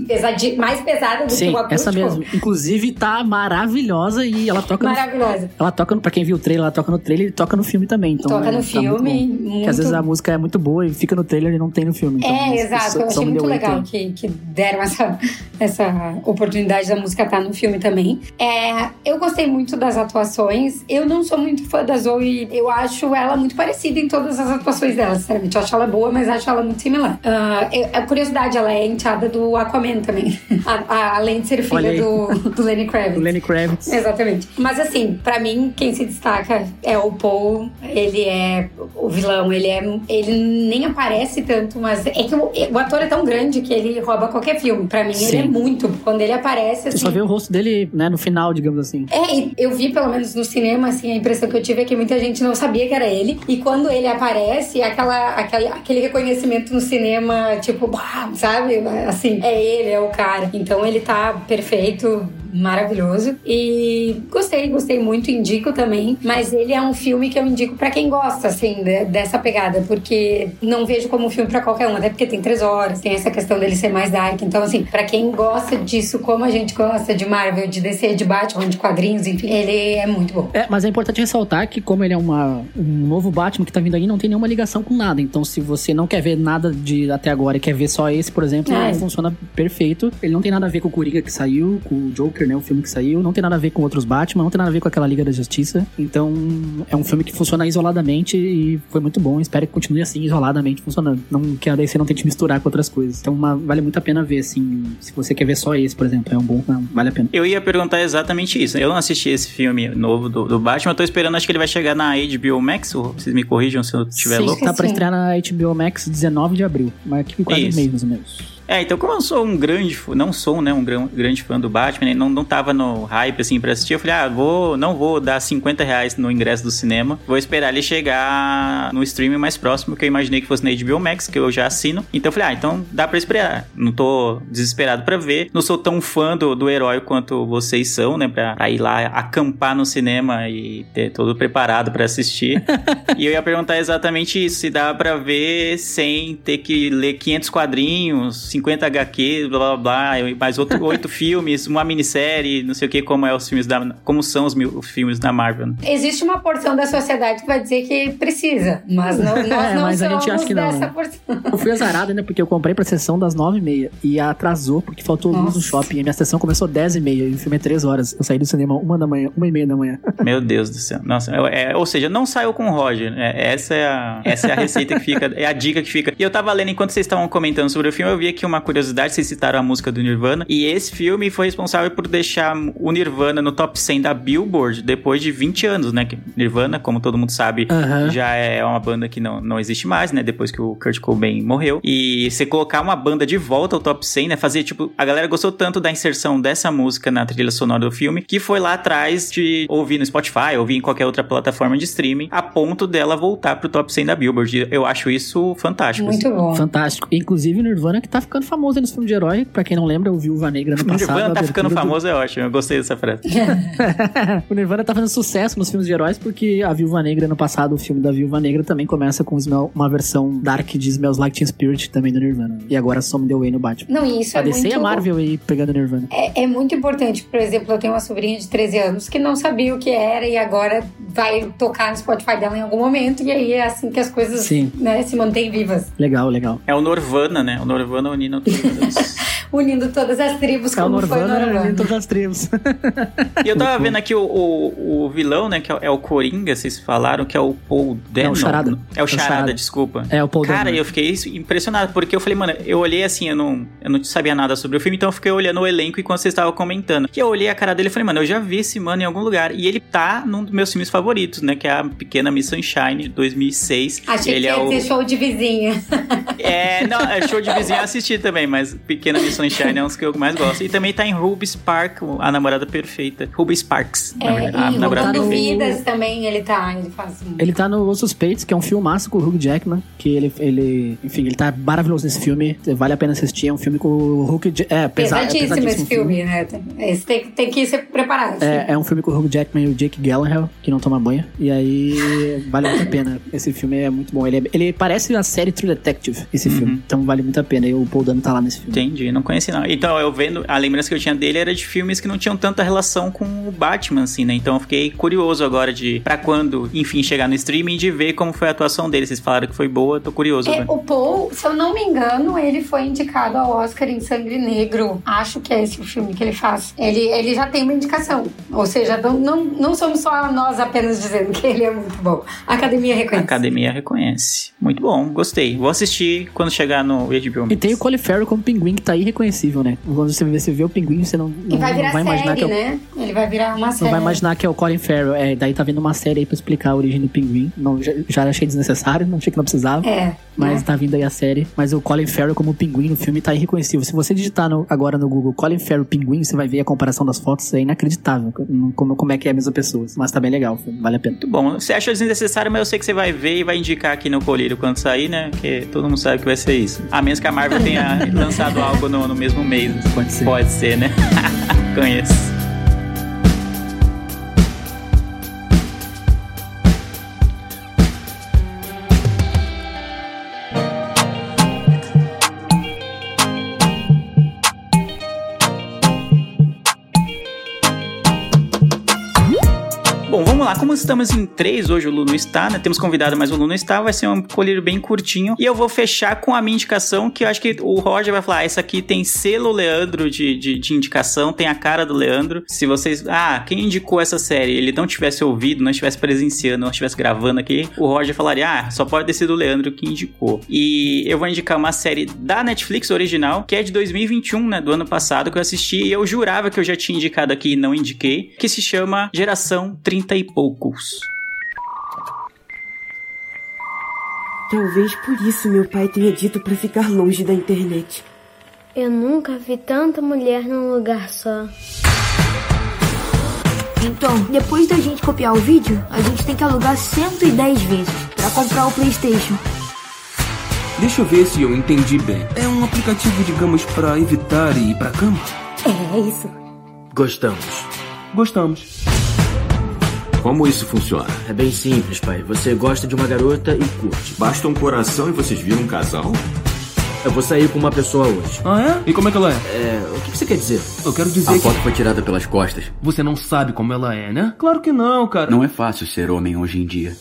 pesadi mais pesada do Sim, que o acústico. essa mesmo. Inclusive, tá maravilhosa e ela toca Maravilhosa. no... Ela toca, no- pra quem viu o trailer, ela toca no trailer e toca no filme também. Então, Toca é, no tá filme, muito bom. muito- Que às vezes a música é muito boa e fica no trailer e não tem no filme. Então, É, exato. isso Eu achei muito legal que, que deram essa, essa oportunidade da música estar no filme também. É, eu gostei muito das atuações. Eu não sou muito fã da Zoe. Eu acho ela muito parecida em todas as atuações dela, sinceramente. Eu acho ela boa, mas acho ela muito similar. Eu- a curiosidade, ela é enteada do Aquaman também. A- a- além de ser filha do, do Lenny Kravitz. O Lenny Kravitz. Exatamente. Mas assim, pra mim, quem se destaca é o Paul. Ele é o vilão, ele é. Ele nem aparece tanto, mas é que o, o ator é tão grande que ele rouba qualquer filme. Pra mim, ele Sim. é muito. Quando ele aparece, Você assim. só vê o rosto dele, né, no final, digamos assim. É, e eu vi pelo menos no cinema, assim, a impressão que eu tive é que muita gente não sabia que era ele. E quando ele aparece, aquela, aquela, aquele reconhecimento no cinema, tipo, bah, sabe? Assim, é ele, é o cara. Então ele tá perfeito, maravilhoso. E gostei, gostei muito, indico também. Mas ele é um filme que eu indico para quem gosta, assim, de, dessa pegada, porque não vejo como um filme para qualquer um, até porque tem três horas, tem essa questão dele ser mais dark. Então, assim, para quem gosta disso, como a gente gosta de Marvel, de DC, de Batman, de quadrinhos, enfim, ele é muito bom. É, mas é importante ressaltar que, como ele é uma, um novo Batman que tá vindo aí, não tem nenhuma ligação com nada. Então, se você não quer ver nada de até agora e quer ver só esse, por exemplo, É. ele funciona perfeito. Ele não tem nada a ver com o Coringa que saiu, com o Joker, né? O filme que saiu. Não tem nada a ver com outros Batman, não tem nada a ver com aquela Liga da Justiça. Então, é um filme que funciona isoladamente e foi muito bom. Espero que continue assim, isoladamente funcionando. Não que a DC não tente misturar com outras coisas. Então, uma- vale muito a pena ver, assim. Se você quer ver só esse, por exemplo, é um bom. não, vale a pena. Eu ia perguntar exatamente isso. Eu não assisti esse filme novo do, do Batman, eu tô esperando, acho que ele vai chegar na HBO Max, ou vocês me corrijam se eu estiver Sim, louco. tá pra Sim. estrear na HBO Max 19 de abril. Mas aqui quase um mês, mais ou menos. É, então como eu sou um grande, não sou, né, um gran- grande fã do Batman, não, não tava no hype, assim, pra assistir, eu falei, ah, vou, não vou dar 50 reais no ingresso do cinema, vou esperar ele chegar no streaming mais próximo, que eu imaginei que fosse na HBO Max, que eu já assino, então eu falei, ah, então dá pra esperar, não tô desesperado pra ver, não sou tão fã do, do herói quanto vocês são, né, pra, pra ir lá acampar no cinema e ter todo preparado pra assistir, e eu ia perguntar exatamente isso, se dá pra ver sem ter que ler 500 quadrinhos, 50 HQ, blá blá blá, e mais outro, oito filmes, uma minissérie, não sei o que, como é os filmes da, como são os, mil- os filmes da Marvel. né? Existe uma porção da sociedade que vai dizer que precisa, mas não, nós É, não mas a somos gente acha que não, dessa né? porção. Eu fui azarado ainda porque eu comprei pra sessão das 9h30 e atrasou porque faltou luz no Nossa. shopping. E minha sessão começou 10h30 e o filme é 3 horas. Eu saí do cinema uma da manhã, uma e meia da manhã. Meu Deus do céu. Nossa, é, é- ou seja, não saiu com o Roger. É, essa, é a, essa é a receita que fica, é a dica que fica. E eu tava lendo enquanto vocês estavam comentando sobre o filme, eu vi aqui uma curiosidade, vocês citaram a música do Nirvana, e esse filme foi responsável por deixar o Nirvana no top 100 da Billboard depois de 20 anos, né? Que Nirvana, como todo mundo sabe, Aham. já é uma banda que não, não existe mais, né? Depois que o Kurt Cobain morreu. E você colocar uma banda de volta ao top 100, né? Fazer, tipo, a galera gostou tanto da inserção dessa música na trilha sonora do filme, que foi lá atrás de ouvir no Spotify, ouvir em qualquer outra plataforma de streaming, a ponto dela voltar pro top 100 da Billboard. Eu acho isso fantástico. Muito bom. Fantástico. Inclusive o Nirvana que tá ficando famoso aí nos filmes de herói. Pra quem não lembra, o Viúva Negra no O passado. Nirvana tá ficando do- famoso, é ótimo. Eu gostei dessa frase. o Nirvana tá fazendo sucesso nos filmes de heróis porque a Viúva Negra, no passado, o filme da Viúva Negra também começa com uma versão dark de Smells Like Teen Spirit também do Nirvana. E agora some the way no Batman. Não, isso A é DC muito e a Marvel aí pegando Nirvana. É, é muito importante. Por exemplo, eu tenho uma sobrinha de 13 anos que não sabia o que era e agora vai tocar no Spotify dela em algum momento. E aí é assim que as coisas Sim. né, se mantêm vivas. Legal, legal. É o Norvana, né? O Norvana unindo todas. Unindo todas as tribos, É o como foi o Norvana Norvana. em todas as tribos. E eu tava vendo aqui o, o, o vilão, né? Que é o- é o Coringa, vocês falaram, que é o Paul Dano. É o Charada. É o Charada, desculpa. É o Paul Cara, Dano. eu fiquei impressionado, porque eu falei, mano, eu olhei assim, eu não, eu não sabia nada sobre o filme, então eu fiquei olhando o elenco enquanto vocês estavam comentando. Que eu olhei a cara dele e falei, mano, eu já vi esse mano em algum lugar. E ele tá num dos meus filmes favoritos, né? Que é a Pequena Miss Sunshine, de 2006. Achei ele que é ia o... ter show de vizinha. É, não, é show de vizinho eu assisti também, mas Pequena Miss Sunshine é um dos que eu mais gosto. E também tá em Ruby Spark, a namorada perfeita. Ruby Sparks, na É, verdade. A e namorada perfeita. Vidas também ele tá. Ele faz um... Ele tá no Os Suspeitos, que é um filmaço com o Hugh Jackman, que ele, ele, enfim, ele tá maravilhoso nesse filme, vale a pena assistir, é um filme com o Hugh Ja- é, pesa- é Pesadíssimo esse filme, né? Esse tem, tem que ser preparado. É, é um filme com o Hugh Jackman e o Jake Gyllenhaal, que não toma banho. E aí, vale muito a pena. Esse filme é muito bom. Ele, é- ele parece a série True Detective, esse filme. Então vale muito a pena. E o Paul Dano tá lá nesse filme. Entendi, não conheci não. Então, eu vendo, a lembrança que eu tinha dele era de filmes que não tinham tanta relação com o Batman, assim, né? Então eu fiquei curioso agora de, pra quando, enfim, chegar no streaming, de ver como foi a atuação dele. Vocês falaram que foi boa, tô curioso. É, o Paul, se eu não me engano, ele foi indicado ao Oscar em Sangue Negro. Acho que é esse o filme que ele faz. Ele, ele já tem uma indicação. Ou seja, não, não, não somos só nós apenas dizendo que ele é muito bom. A academia A reconhece. academia reconhece. Muito bom, gostei. Vou assistir quando chegar no HBO Max. E tem o Colin Farrell como pinguim, que tá irreconhecível, né? Quando você vê, você vê o pinguim, você não, E não, vai não vai imaginar série, que é o né? Ele vai virar uma série. Não vai imaginar que é o Colin Farrell. É, daí tá vindo uma série aí pra explicar a origem do pinguim. Não, já, já achei desnecessário, não achei que não precisava. É. Mas né? tá vindo aí a série. Mas o Colin Farrell como pinguim no filme tá irreconhecível. Se você digitar no- agora no Google Colin Farrell pinguim, você vai ver a comparação das fotos. É inacreditável como, como é que é a mesma pessoa. Mas tá bem legal, vale a pena. Muito bom. Você acha desnecessário, mas eu sei que você vai ver e vai indicar aqui no colírio quando sair, né? Porque todo mundo sabe que vai ser isso. A menos que a Marvel tenha lançado algo no, no mesmo mês. Pode ser. Pode ser, né? Conheço. Estamos em três, hoje o Lu não está, né? Temos convidado, mas o Lu não está. Vai ser um colírio bem curtinho. E eu vou fechar com a minha indicação, que eu acho que o Roger vai falar: ah, essa aqui tem selo Leandro de, de, de indicação, tem a cara do Leandro. Se vocês. Ah, quem indicou essa série? Ele não tivesse ouvido, não estivesse presenciando, não estivesse gravando aqui, o Roger falaria: ah, só pode ter sido o Leandro que indicou. E eu vou indicar uma série da Netflix original, que é de 2021, né? Do ano passado, que eu assisti e eu jurava que eu já tinha indicado aqui e não indiquei, que se chama Geração 30 e Talvez por isso meu pai tenha dito para ficar longe da internet. Eu nunca vi tanta mulher num lugar só. Então, depois da gente copiar o vídeo, a gente tem que alugar 110 vezes para comprar o PlayStation. Deixa eu ver se eu entendi bem. É um aplicativo, digamos, para evitar ir pra cama? É, é isso. Gostamos. Gostamos. Como isso funciona? É bem simples, pai. Você gosta de uma garota e curte. Basta um coração e vocês viram um casal? Eu vou sair com uma pessoa hoje. Ah, é? E como é que ela é? É. O que você quer dizer? Eu quero dizer A que. foto foi tirada pelas costas. Você não sabe como ela é, né? Claro que não, cara. Não é fácil ser homem hoje em dia.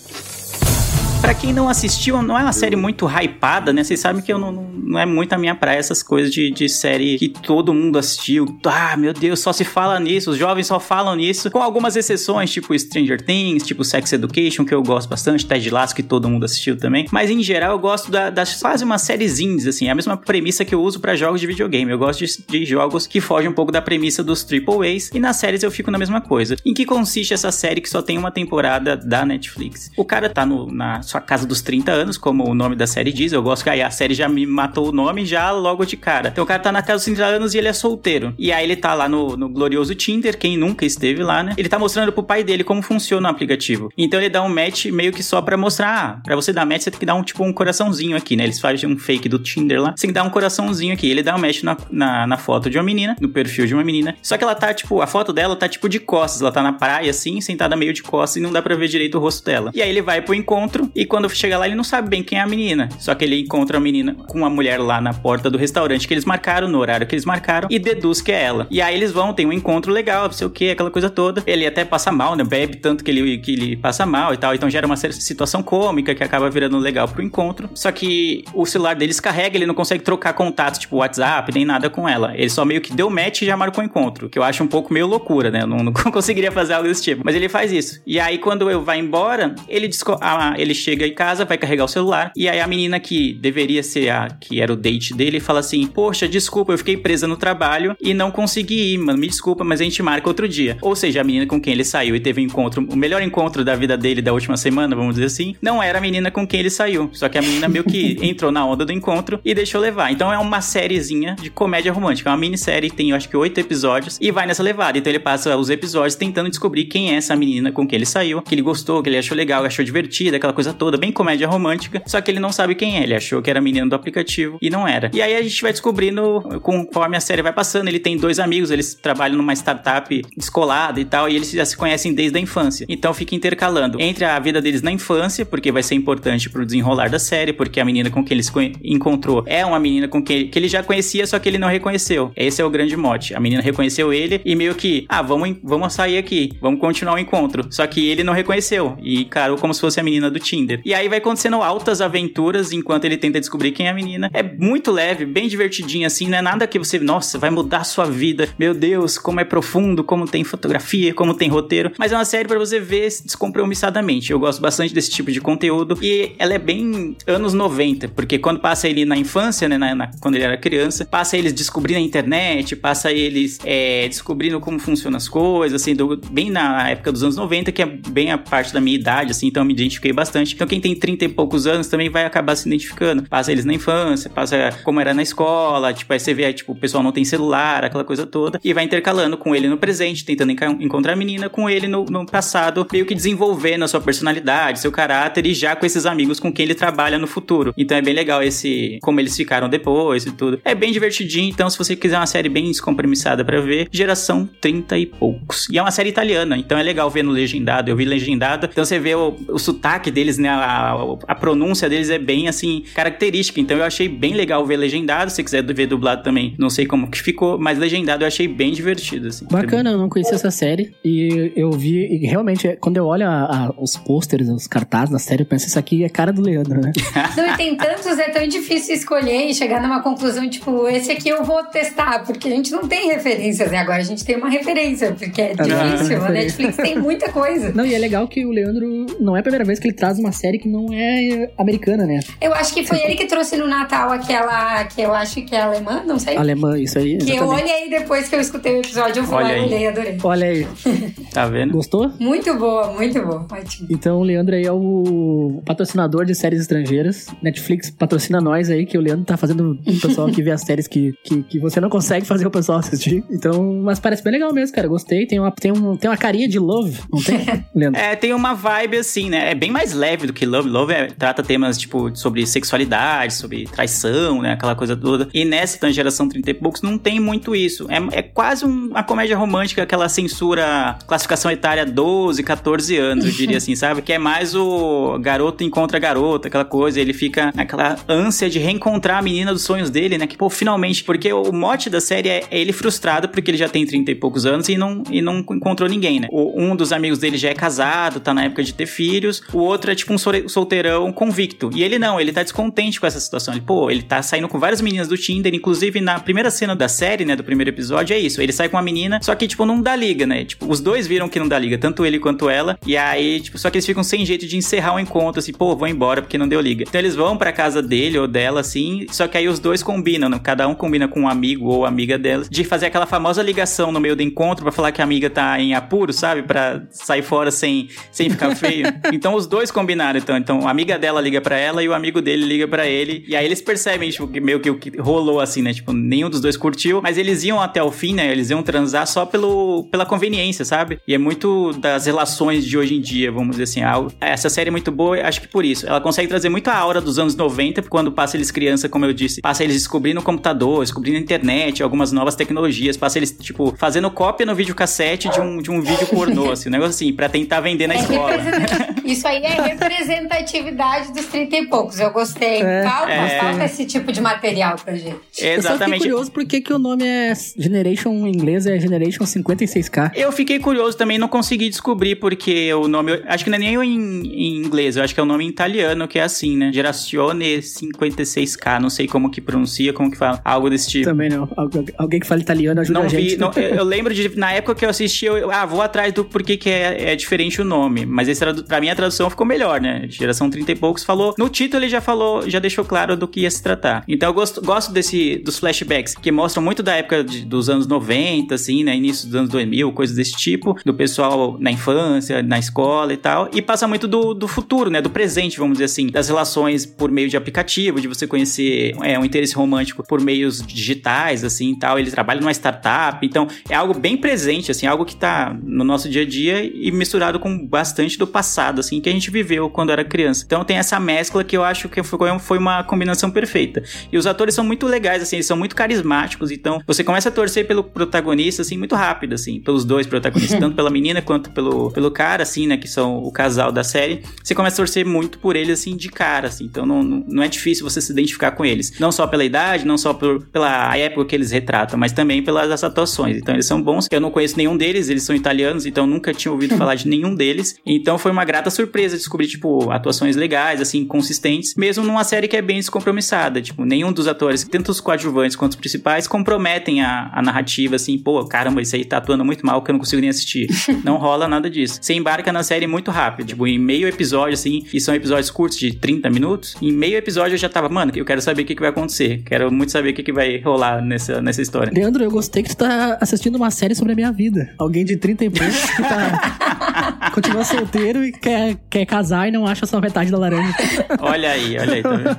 Pra quem não assistiu, não é uma série muito hypada, né? Vocês sabem que eu não, não, é muito a minha praia essas coisas de, de série que todo mundo assistiu. Ah, meu Deus, só se fala nisso, os jovens só falam nisso. Com algumas exceções, tipo Stranger Things, tipo Sex Education, que eu gosto bastante, Ted Lasso, que todo mundo assistiu também. Mas em geral eu gosto da, das quase umas séries indies, assim. É a mesma premissa que eu uso pra jogos de videogame. Eu gosto de, de jogos que fogem um pouco da premissa dos Triple A's. E nas séries eu fico na mesma coisa. Em que consiste essa série que só tem uma temporada da Netflix? O cara tá no, na sua casa dos 30 anos, como o nome da série diz. Eu gosto que aí a série já me matou o nome já logo de cara. Então o cara tá na casa dos 30 anos e ele é solteiro. E aí ele tá lá no, no glorioso Tinder, quem nunca esteve lá, né? Ele tá mostrando pro pai dele como funciona o aplicativo. Então ele dá um match meio que só pra mostrar, ah, pra você dar match você tem que dar um tipo um coraçãozinho aqui, né? Eles fazem um fake do Tinder lá. Você tem que dar um coraçãozinho aqui. Ele dá um match na, na, na foto de uma menina, no perfil de uma menina. Só que ela tá, tipo, a foto dela tá tipo de costas. Ela tá na praia assim, sentada meio de costas e não dá pra ver direito o rosto dela. E aí ele vai pro encontro e quando chega lá ele não sabe bem quem é a menina. Só que ele encontra a menina com uma mulher lá na porta do restaurante que eles marcaram, no horário que eles marcaram, e deduz que é ela. E aí eles vão, tem um encontro legal, não sei o que, aquela coisa toda. Ele até passa mal, né? Bebe tanto que ele, que ele passa mal e tal. Então gera uma situação cômica que acaba virando legal pro encontro. Só que o celular deles carrega, ele não consegue trocar contatos, tipo WhatsApp, nem nada com ela. Ele só meio que deu match e já marcou o encontro. Que eu acho um pouco meio loucura, né? Eu não, não conseguiria fazer algo desse tipo. Mas ele faz isso. E aí, quando eu vai embora, ele, ah, ele chega em casa, vai carregar o celular. E aí a menina que deveria ser a que era o date dele fala assim: Poxa, desculpa, eu fiquei presa no trabalho e não consegui ir, mano. Me desculpa, mas a gente marca outro dia. Ou seja, a menina com quem ele saiu e teve um encontro, o melhor encontro da vida dele da última semana, vamos dizer assim, não era a menina com quem ele saiu. Só que a menina meio que entrou na onda do encontro e deixou levar. Então é uma sériezinha de comédia romântica. É uma minissérie, tem eu acho que oito episódios e vai nessa levada. Então ele passa os episódios tentando descobrir quem é essa menina com quem ele saiu, que ele gostou, que ele achou legal, achou divertida, aquela coisa toda, bem comédia romântica. Só que ele não sabe quem é. Ele achou que era a menina do aplicativo e não era. E aí a gente vai descobrindo conforme a série vai passando. Ele tem dois amigos, eles trabalham numa startup descolada e tal, e eles já se conhecem desde a infância. Então fica intercalando entre a vida deles na infância, porque vai ser importante pro desenrolar da série, porque a menina com quem ele se encontrou é uma menina com quem que ele já conhecia, só que ele não reconheceu. Esse é o grande mote. A menina reconheceu ele e meio que, ah, vamos, vamos sair aqui, vamos continuar o encontro. Só que ele não reconheceu e encarou como se fosse a menina do Tinder. E aí vai acontecendo altas aventuras enquanto ele tenta descobrir quem é a menina. É muito leve, bem divertidinho assim, não é nada que você, nossa, vai mudar a sua vida. Meu Deus, como é profundo, como tem fotografia, como tem roteiro. Mas é uma série para você ver descompromissadamente. Eu gosto bastante desse tipo de conteúdo e ela é bem anos 90, porque quando passa ele na infância, né, na, na, quando ele era criança, passa eles descobrindo a internet, passa eles é, descobrindo como funcionam as coisas, assim, do, bem na época dos anos 90, que é bem a parte da minha idade, assim, então eu me identifiquei bastante. Então quem tem 30 e poucos anos também vai acabar se identificando. Passa eles na infância, passa como era na escola, tipo, aí você vê, tipo, o pessoal não tem celular, aquela coisa toda, e vai intercalando com ele no presente, tentando encontrar a menina, com ele no, no passado, meio que desenvolvendo a sua personalidade, seu caráter, e já com esses amigos com quem ele trabalha no futuro. Então é bem legal esse, como eles ficaram depois e tudo. É bem divertidinho, então se você quiser uma série bem descompromissada para ver, geração 30 e poucos. E é uma série italiana, então é legal ver no legendado, eu vi legendado, então você vê o, o sotaque deles né? A, a pronúncia deles é bem, assim, característica. Então eu achei bem legal ver legendado. Se quiser ver dublado também, não sei como que ficou, mas legendado eu achei bem divertido, assim. Bacana, eu não conhecia essa série. E eu vi, e realmente, quando eu olho a, a, os pôsteres, os cartazes da série, eu penso, isso aqui é cara do Leandro, né? Não, e tem tantos, é tão difícil escolher e chegar numa conclusão, tipo, esse aqui eu vou testar, porque a gente não tem referências, né? Agora a gente tem uma referência, porque é difícil. a Netflix tem muita coisa. Não, e é legal que o Leandro não é a primeira vez que ele traz uma série que não é americana, né? Eu acho que foi ele que trouxe no Natal aquela que eu acho que é alemã, não sei. Alemã, isso aí. Que eu olhei depois que eu escutei o episódio, eu fui lá e olhei, adorei. Olha aí. tá vendo? Gostou? Muito boa, muito boa. Ótimo. Então o Leandro aí é o patrocinador de séries estrangeiras. Netflix patrocina nós aí, que o Leandro tá fazendo o pessoal que vê as séries que, que, que você não consegue fazer o pessoal assistir. Então, mas parece bem legal mesmo, cara. Gostei. Tem uma, tem um, tem uma carinha de Love, não tem, Leandro? É, tem uma vibe assim, né? É bem mais leve do que Love. Love é, trata temas, tipo, sobre sexualidade, sobre traição, né? Aquela coisa toda. E nessa então, geração 30 e poucos não tem muito isso. É, é quase um, uma comédia romântica, aquela censura, classificação etária 12, 14 anos, eu diria assim, sabe? Que é mais o garoto encontra garota, aquela coisa. Ele fica naquela ânsia de reencontrar a menina dos sonhos dele, né? Que, pô, finalmente, porque o mote da série é, é ele frustrado porque ele já tem 30 e poucos anos e não, e não encontrou ninguém, né? O, um dos amigos dele já é casado, tá na época de ter filhos. O outro é tipo um solteirão convicto. E ele não, ele tá descontente com essa situação. Ele, pô, ele tá saindo com várias meninas do Tinder, inclusive na primeira cena da série, né, do primeiro episódio, é isso. Ele sai com uma menina, só que, tipo, não dá liga, né? Tipo, os dois viram que não dá liga, tanto ele quanto ela. E aí, tipo, só que eles ficam sem jeito de encerrar o um encontro, assim, pô, vou embora porque não deu liga. Então eles vão pra casa dele ou dela, assim, só que aí os dois combinam, né? Cada um combina com um amigo ou amiga dela, de fazer aquela famosa ligação no meio do encontro para falar que a amiga tá em apuro, sabe? Pra sair fora sem, sem ficar feio. então os dois então. Então a amiga dela liga para ela e o amigo dele liga para ele. E aí eles percebem, tipo, que meio que o que rolou assim, né? Tipo, nenhum dos dois curtiu, mas eles iam até o fim, né? Eles iam transar só pelo, pela conveniência, sabe? E é muito das relações de hoje em dia, vamos dizer assim. Algo. Essa série é muito boa, acho que por isso. Ela consegue trazer muito a aura dos anos 90, quando passa eles criança, como eu disse, passa eles descobrindo o computador, descobrindo a internet, algumas novas tecnologias, passa eles, tipo, fazendo cópia no videocassete de um, de um vídeo pornô, assim, um negócio assim, pra tentar vender na É escola. Isso aí é representatividade dos 30 e poucos. Eu gostei. É. falta, É. falta esse tipo de material pra gente. Eu só fiquei Exatamente. curioso por que que o nome é Generation em inglês é Generation 56K. Eu fiquei curioso também, não consegui descobrir porque o nome. Acho que não é nem em, em inglês, eu acho que é o nome em italiano que é assim, né? Gerazione 56K, não sei como que pronuncia, como que fala, algo desse tipo. Também não. Algu- Alguém que fale italiano ajuda Não a gente. vi, não, eu, eu lembro de, na época que eu assisti, eu, ah, vou atrás do porquê que é, é diferente o nome. Mas esse, pra mim a tradução ficou melhor, né? Geração 30 e poucos falou. No título ele já falou, já deixou claro do que ia se tratar. Então eu gosto, gosto desse, dos flashbacks, que mostram muito da época de- dos anos 90, assim, né? Início dos anos 2000, coisas desse tipo, do pessoal na infância, na escola e tal. E passa muito do, do futuro, né? Do presente, vamos dizer assim, das relações por meio de aplicativo, de você conhecer é, um interesse romântico por meios digitais, assim tal. Ele trabalha numa startup, então é algo bem presente, assim, algo que tá no nosso dia a dia e misturado com bastante do passado, assim, que a gente viveu quando era criança. Então tem essa mescla que eu acho que foi uma combinação perfeita. E os atores são muito legais, assim, eles são muito carismáticos, então você começa a torcer pelo protagonista, assim, muito rápido, assim, pelos dois protagonistas, tanto pela menina quanto pelo, pelo cara, assim, né, que são o casal da série. Você começa a torcer muito por eles, assim, de cara, assim, então não, não, não é difícil você se identificar com eles. Não só pela idade, não só por, pela época que eles retratam, mas também pelas atuações. Então eles são bons. Eu não conheço nenhum deles, eles são italianos, então nunca tinha ouvido falar de nenhum deles. Então foi uma grata surpresa descobrir, tipo, atuações legais, assim, consistentes, mesmo numa série que é bem descompromissada. Tipo, nenhum dos atores, tanto os coadjuvantes quanto os principais, comprometem a, a narrativa, assim, pô, caramba, isso aí tá atuando muito mal que eu não consigo nem assistir. não rola nada disso. Você embarca na série muito rápido, tipo, em meio episódio, assim, e são episódios curtos de 30 minutos, em meio episódio eu já tava, mano, eu quero saber o que, que vai acontecer. Quero muito saber o que, que vai rolar nessa, nessa história. Leandro, eu gostei que tu tá assistindo uma série sobre a minha vida. Alguém de 30 e poucos que tá. continua solteiro e quer, quer casar e não acha só metade da laranja. Olha aí, olha aí, tá vendo?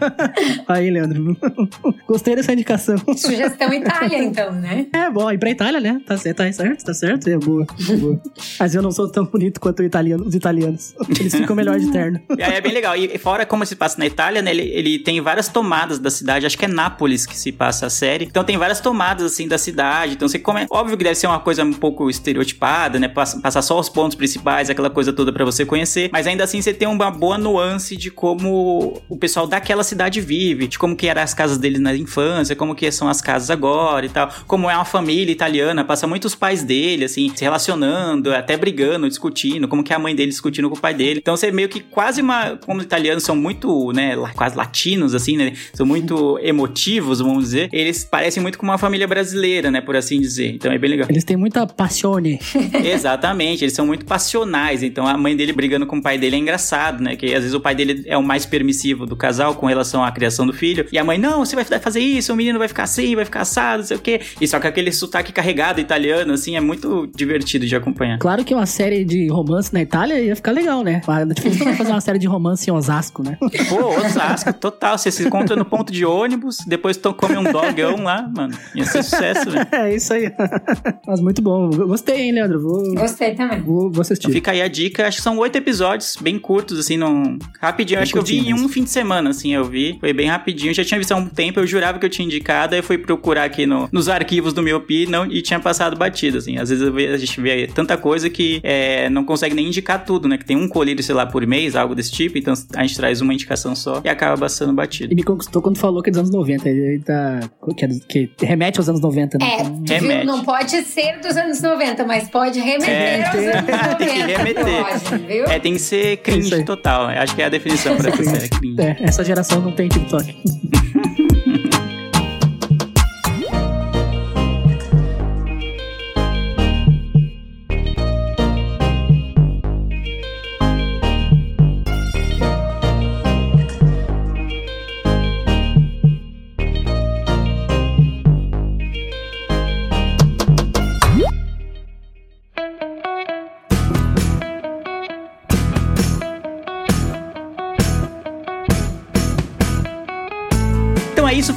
Aí, Leandro. Gostei dessa indicação. Sugestão Itália, então, né? É, bom, ir pra Itália, né? Tá certo, tá certo, tá certo. É boa, boa. Mas eu não sou tão bonito quanto italiano, os italianos. Eles ficam melhor de terno. E aí é bem legal. E fora como se passa na Itália, né? Ele, ele tem várias tomadas da cidade. Acho que é Nápoles que se passa a série. Então tem várias tomadas, assim, da cidade. Então você come... Óbvio que deve ser uma coisa um pouco estereotipada, né? Passa- Passar só os pontos principais. Aquela coisa toda para você conhecer, mas ainda assim você tem uma boa nuance de como o pessoal daquela cidade vive, de como que eram as casas deles na infância, como que são as casas agora e tal, como é uma família italiana, passa muitos pais dele, assim, se relacionando, até brigando, discutindo, como que é a mãe dele discutindo com o pai dele. Então você meio que quase uma, como os italianos são muito, né, quase latinos, assim, né, são muito emotivos, vamos dizer, eles parecem muito com uma família brasileira, né, por assim dizer. Então é bem legal. Eles têm muita passione. Exatamente, eles são muito então a mãe dele brigando com o pai dele é engraçado, né, que às vezes o pai dele é o mais permissivo do casal com relação à criação do filho, e a mãe, não, você vai fazer isso, o menino vai ficar assim, vai ficar assado, não sei o quê. E só que aquele sotaque carregado italiano, assim, é muito divertido de acompanhar. Claro que uma série de romance na Itália ia ficar legal, né? Netflix não vai fazer uma série de romance em Osasco, né? Pô, Osasco, total. Você se encontra no ponto de ônibus, depois come um dogão lá, mano. Ia ser sucesso, velho. É isso aí. Mas muito bom. Gostei, hein, Leandro? Vou, Gostei também. vou, vou assistir. Fica aí a dica, acho que são oito episódios, bem curtos, assim, não... rapidinho. Bem acho que eu vi em um fim de semana, assim, eu vi. Foi bem rapidinho. Já tinha visto há um tempo, eu jurava que eu tinha indicado, aí eu fui procurar aqui no- nos arquivos do Miopi não, e tinha passado batido, assim. Às vezes a gente vê tanta coisa que é, não consegue nem indicar tudo, né? Que tem um colírio, sei lá, por mês, algo desse tipo, então a gente traz uma indicação só e acaba passando batido. E me conquistou quando falou que é dos anos 90. Ele tá. Que, é que remete aos anos 90, né? É, Então, viu? Remete. não pode ser dos anos 90, mas pode remeter É, aos anos 90. Tem que remeter. Pode, viu? É, tem que ser cringe total. Acho que é a definição pra essa série, cringe. É, essa geração não tem TikTok.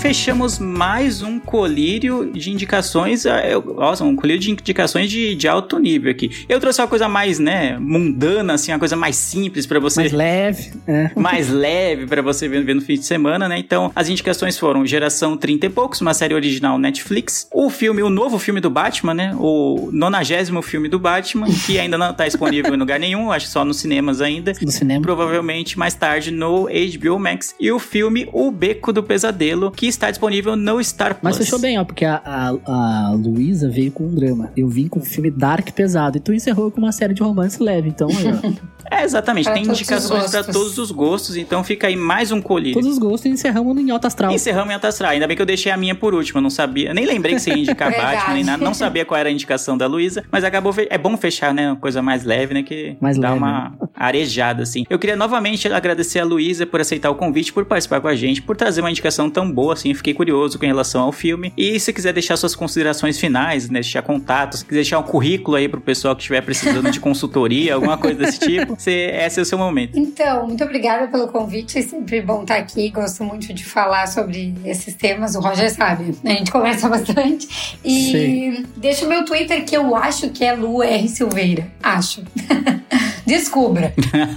fechamos mais um colírio de indicações. ah, Nossa, um colírio de indicações de, de alto nível aqui. Eu trouxe uma coisa mais, né, mundana, assim, uma coisa mais simples pra você. Mais leve. É. mais leve pra você ver, ver no fim de semana, né? Então, as indicações foram Geração 30 e Poucos, uma série original Netflix, o filme, o novo filme do Batman, né? O nonagésimo filme do Batman, que ainda não tá disponível em lugar nenhum, acho que só nos cinemas ainda. No cinema. Provavelmente mais tarde no HBO Max. E o filme O Beco do Pesadelo, que está disponível no Star Plus. Mas fechou bem, ó, porque a, a, a Luísa veio com um drama. Eu vim com um filme dark pesado. E tu encerrou com uma série de romance leve. Então, aí, ó, É, exatamente. Pra Tem indicações para todos os gostos, então fica aí mais um colírio. todos os gostos e encerramos em alta astral. Encerramos em Alta Astral. Ainda bem que eu deixei a minha por último. Eu não sabia. Nem lembrei que você ia indicar. Batman nem nada. Não sabia qual era a indicação da Luísa. Mas acabou. fe- É bom fechar, né? Uma coisa mais leve, né? Que Mais dá leve, uma arejada, assim. Eu queria novamente agradecer a Luísa por aceitar o convite, por participar com a gente, por trazer uma indicação tão boa, assim. Eu Fiquei curioso com relação ao filme. E se quiser deixar suas considerações finais, né? Deixar contatos, quiser deixar um currículo aí pro pessoal que estiver precisando de consultoria, alguma coisa desse tipo, você, esse é o seu momento. Então, muito obrigada pelo convite. É sempre bom estar aqui. Gosto muito de falar sobre esses temas. O Roger sabe, né? a gente conversa bastante. E Sei. deixa o meu Twitter, que eu acho que é Lu R. Silveira. Acho. Descubra.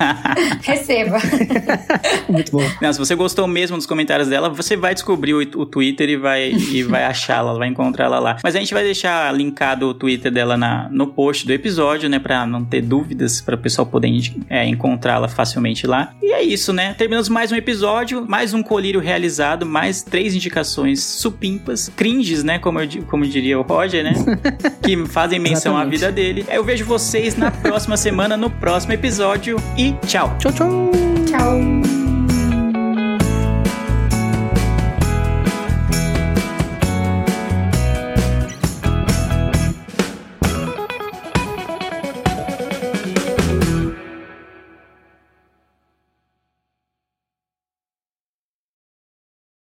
Receba. Muito bom. Não, se você gostou mesmo dos comentários dela, você vai descobrir o, o Twitter e vai, e vai achá-la, vai encontrá-la lá. Mas a gente vai deixar linkado o Twitter dela na, no post do episódio, né? Pra não ter dúvidas, para o pessoal poder é, encontrá-la facilmente lá. E é isso, né? Terminamos mais um episódio, mais um colírio realizado, mais três indicações supimpas, cringes, né? Como, eu, como diria o Roger, né? que fazem menção à Exatamente. vida dele. Eu vejo vocês na próxima semana, no próximo episódio. E tchau! Tchau, tchau. Tchau.